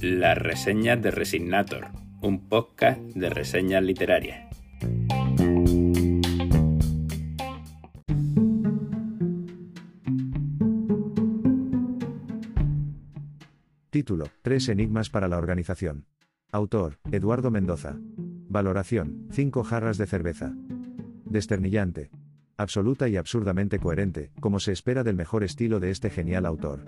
Las reseñas de Resignator, un podcast de reseñas literarias. Título: Tres enigmas para la organización. Autor: Eduardo Mendoza. Valoración: 5 jarras de cerveza. Desternillante. Absoluta y absurdamente coherente, como se espera del mejor estilo de este genial autor.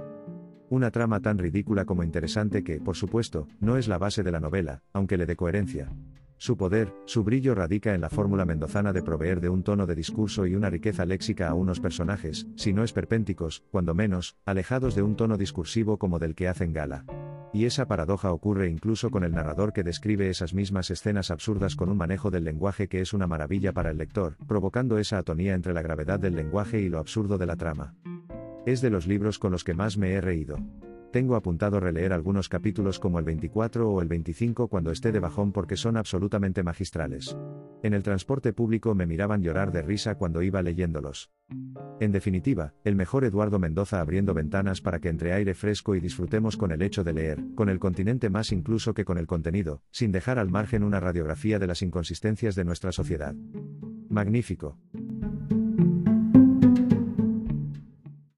Una trama tan ridícula como interesante que, por supuesto, no es la base de la novela, aunque le dé coherencia. Su poder, su brillo radica en la fórmula mendozana de proveer de un tono de discurso y una riqueza léxica a unos personajes, si no esperpénticos, cuando menos, alejados de un tono discursivo como del que hacen gala. Y esa paradoja ocurre incluso con el narrador que describe esas mismas escenas absurdas con un manejo del lenguaje que es una maravilla para el lector, provocando esa atonía entre la gravedad del lenguaje y lo absurdo de la trama. Es de los libros con los que más me he reído. Tengo apuntado releer algunos capítulos como el 24 o el 25 cuando esté de bajón porque son absolutamente magistrales. En el transporte público me miraban llorar de risa cuando iba leyéndolos. En definitiva, el mejor Eduardo Mendoza abriendo ventanas para que entre aire fresco y disfrutemos con el hecho de leer, con el continente más incluso que con el contenido, sin dejar al margen una radiografía de las inconsistencias de nuestra sociedad. Magnífico.